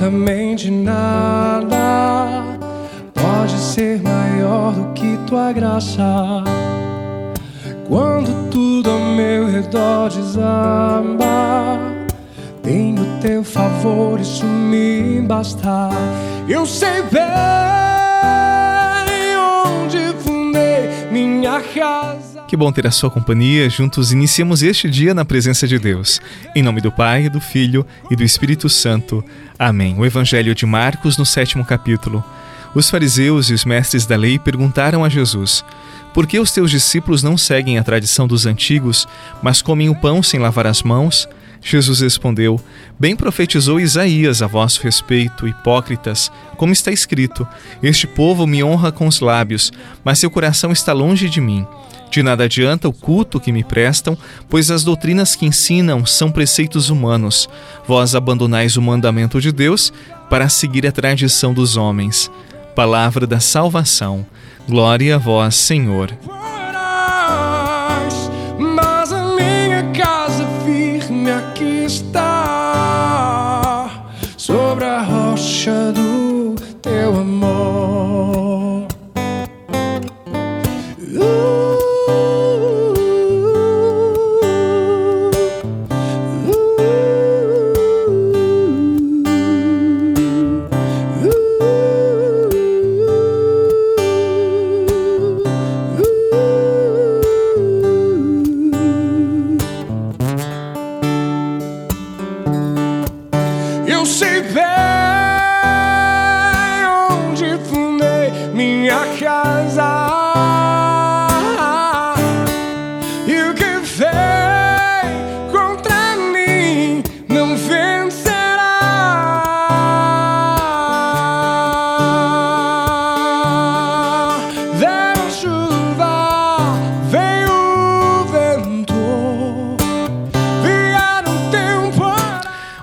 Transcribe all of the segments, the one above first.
absolutamente nada pode ser maior do que tua graça. Quando tudo ao meu redor desaba, tenho teu favor, isso me basta. Eu sei bem onde fundei minha casa. Que bom ter a sua companhia. Juntos iniciamos este dia na presença de Deus. Em nome do Pai, do Filho e do Espírito Santo. Amém. O Evangelho de Marcos, no sétimo capítulo. Os fariseus e os mestres da lei perguntaram a Jesus: Por que os teus discípulos não seguem a tradição dos antigos, mas comem o pão sem lavar as mãos? Jesus respondeu: Bem profetizou Isaías a vosso respeito, hipócritas, como está escrito: Este povo me honra com os lábios, mas seu coração está longe de mim. De nada adianta o culto que me prestam, pois as doutrinas que ensinam são preceitos humanos. Vós abandonais o mandamento de Deus para seguir a tradição dos homens. Palavra da salvação. Glória a vós, Senhor. Mas a minha casa firme aqui está, Eu sei bem onde fundei minha casa.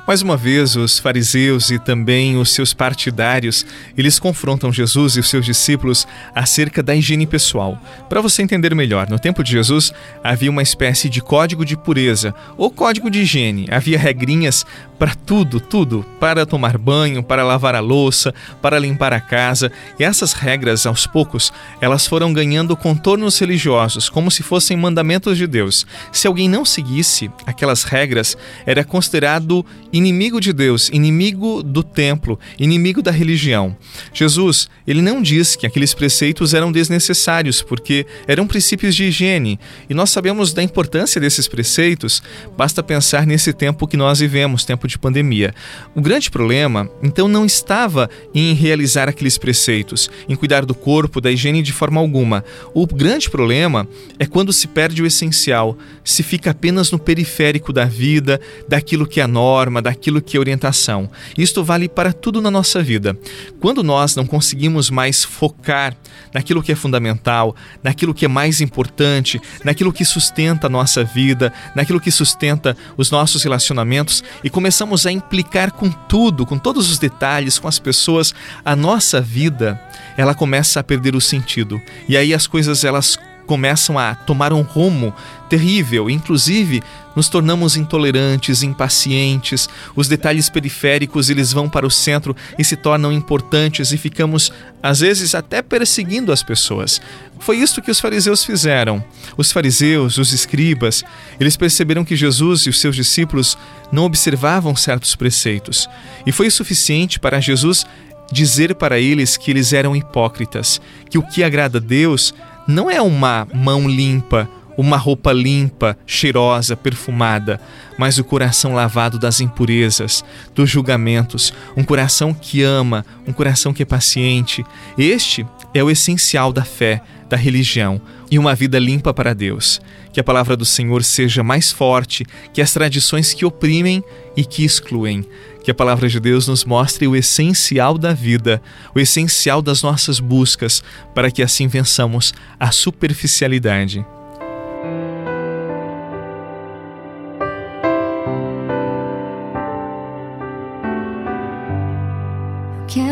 Mais uma vez, os fariseus e também os seus partidários, eles confrontam Jesus e os seus discípulos acerca da higiene pessoal. Para você entender melhor, no tempo de Jesus havia uma espécie de código de pureza ou código de higiene. Havia regrinhas para tudo, tudo, para tomar banho, para lavar a louça, para limpar a casa. E essas regras, aos poucos, elas foram ganhando contornos religiosos, como se fossem mandamentos de Deus. Se alguém não seguisse aquelas regras, era considerado inimigo de Deus, inimigo do templo, inimigo da religião. Jesus, ele não diz que aqueles preceitos eram desnecessários, porque eram princípios de higiene. E nós sabemos da importância desses preceitos, basta pensar nesse tempo que nós vivemos, tempo de pandemia. O grande problema, então, não estava em realizar aqueles preceitos, em cuidar do corpo, da higiene de forma alguma. O grande problema é quando se perde o essencial, se fica apenas no periférico da vida, daquilo que é a norma, daquilo que é orientação. Isto vale para tudo na nossa vida. Quando nós não conseguimos mais focar naquilo que é fundamental, naquilo que é mais importante, naquilo que sustenta a nossa vida, naquilo que sustenta os nossos relacionamentos e começamos a implicar com tudo, com todos os detalhes, com as pessoas, a nossa vida, ela começa a perder o sentido. E aí as coisas elas começam a tomar um rumo terrível, inclusive nos tornamos intolerantes, impacientes, os detalhes periféricos eles vão para o centro e se tornam importantes e ficamos às vezes até perseguindo as pessoas. Foi isso que os fariseus fizeram. Os fariseus, os escribas, eles perceberam que Jesus e os seus discípulos não observavam certos preceitos. E foi suficiente para Jesus dizer para eles que eles eram hipócritas, que o que agrada a Deus não é uma mão limpa, uma roupa limpa, cheirosa, perfumada, mas o coração lavado das impurezas, dos julgamentos, um coração que ama, um coração que é paciente. Este é o essencial da fé, da religião e uma vida limpa para Deus. Que a palavra do Senhor seja mais forte que as tradições que oprimem e que excluem. Que a palavra de Deus nos mostre o essencial da vida, o essencial das nossas buscas, para que assim vençamos a superficialidade.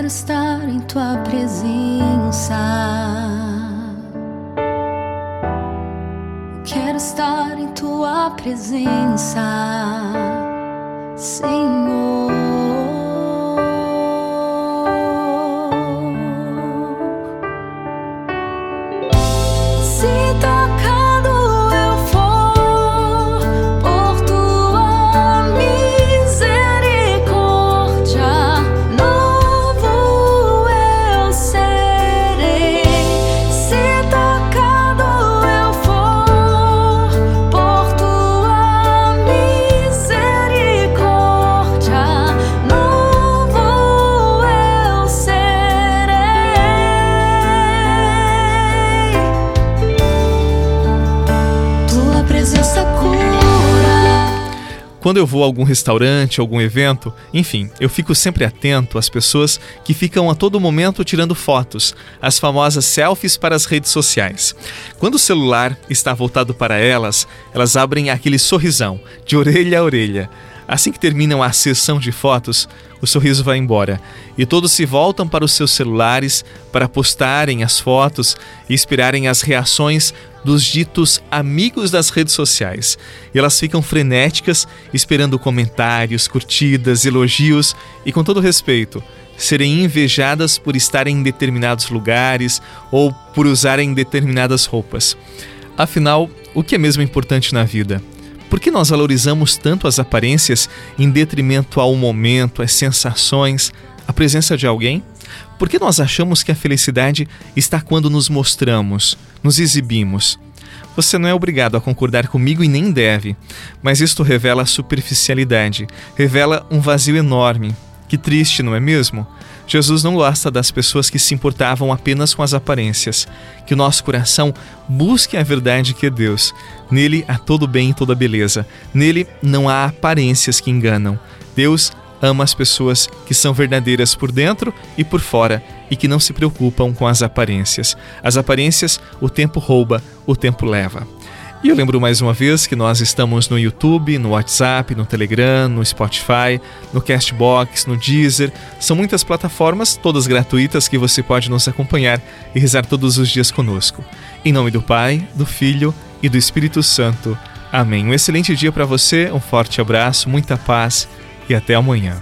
Quero estar em tua presença. Quero estar em tua presença, Senhor. Quando eu vou a algum restaurante, algum evento, enfim, eu fico sempre atento às pessoas que ficam a todo momento tirando fotos, as famosas selfies para as redes sociais. Quando o celular está voltado para elas, elas abrem aquele sorrisão, de orelha a orelha. Assim que terminam a sessão de fotos, o sorriso vai embora e todos se voltam para os seus celulares para postarem as fotos e esperarem as reações dos ditos amigos das redes sociais. E elas ficam frenéticas, esperando comentários, curtidas, elogios e, com todo respeito, serem invejadas por estarem em determinados lugares ou por usarem determinadas roupas. Afinal, o que é mesmo importante na vida? Por que nós valorizamos tanto as aparências em detrimento ao momento, às sensações, à presença de alguém? Por que nós achamos que a felicidade está quando nos mostramos, nos exibimos? Você não é obrigado a concordar comigo e nem deve, mas isto revela superficialidade, revela um vazio enorme. Que triste, não é mesmo? Jesus não gosta das pessoas que se importavam apenas com as aparências. Que o nosso coração busque a verdade que é Deus. Nele há todo bem e toda beleza. Nele não há aparências que enganam. Deus ama as pessoas que são verdadeiras por dentro e por fora e que não se preocupam com as aparências. As aparências o tempo rouba, o tempo leva. E eu lembro mais uma vez que nós estamos no YouTube, no WhatsApp, no Telegram, no Spotify, no Castbox, no Deezer. São muitas plataformas, todas gratuitas, que você pode nos acompanhar e rezar todos os dias conosco. Em nome do Pai, do Filho e do Espírito Santo. Amém. Um excelente dia para você, um forte abraço, muita paz e até amanhã.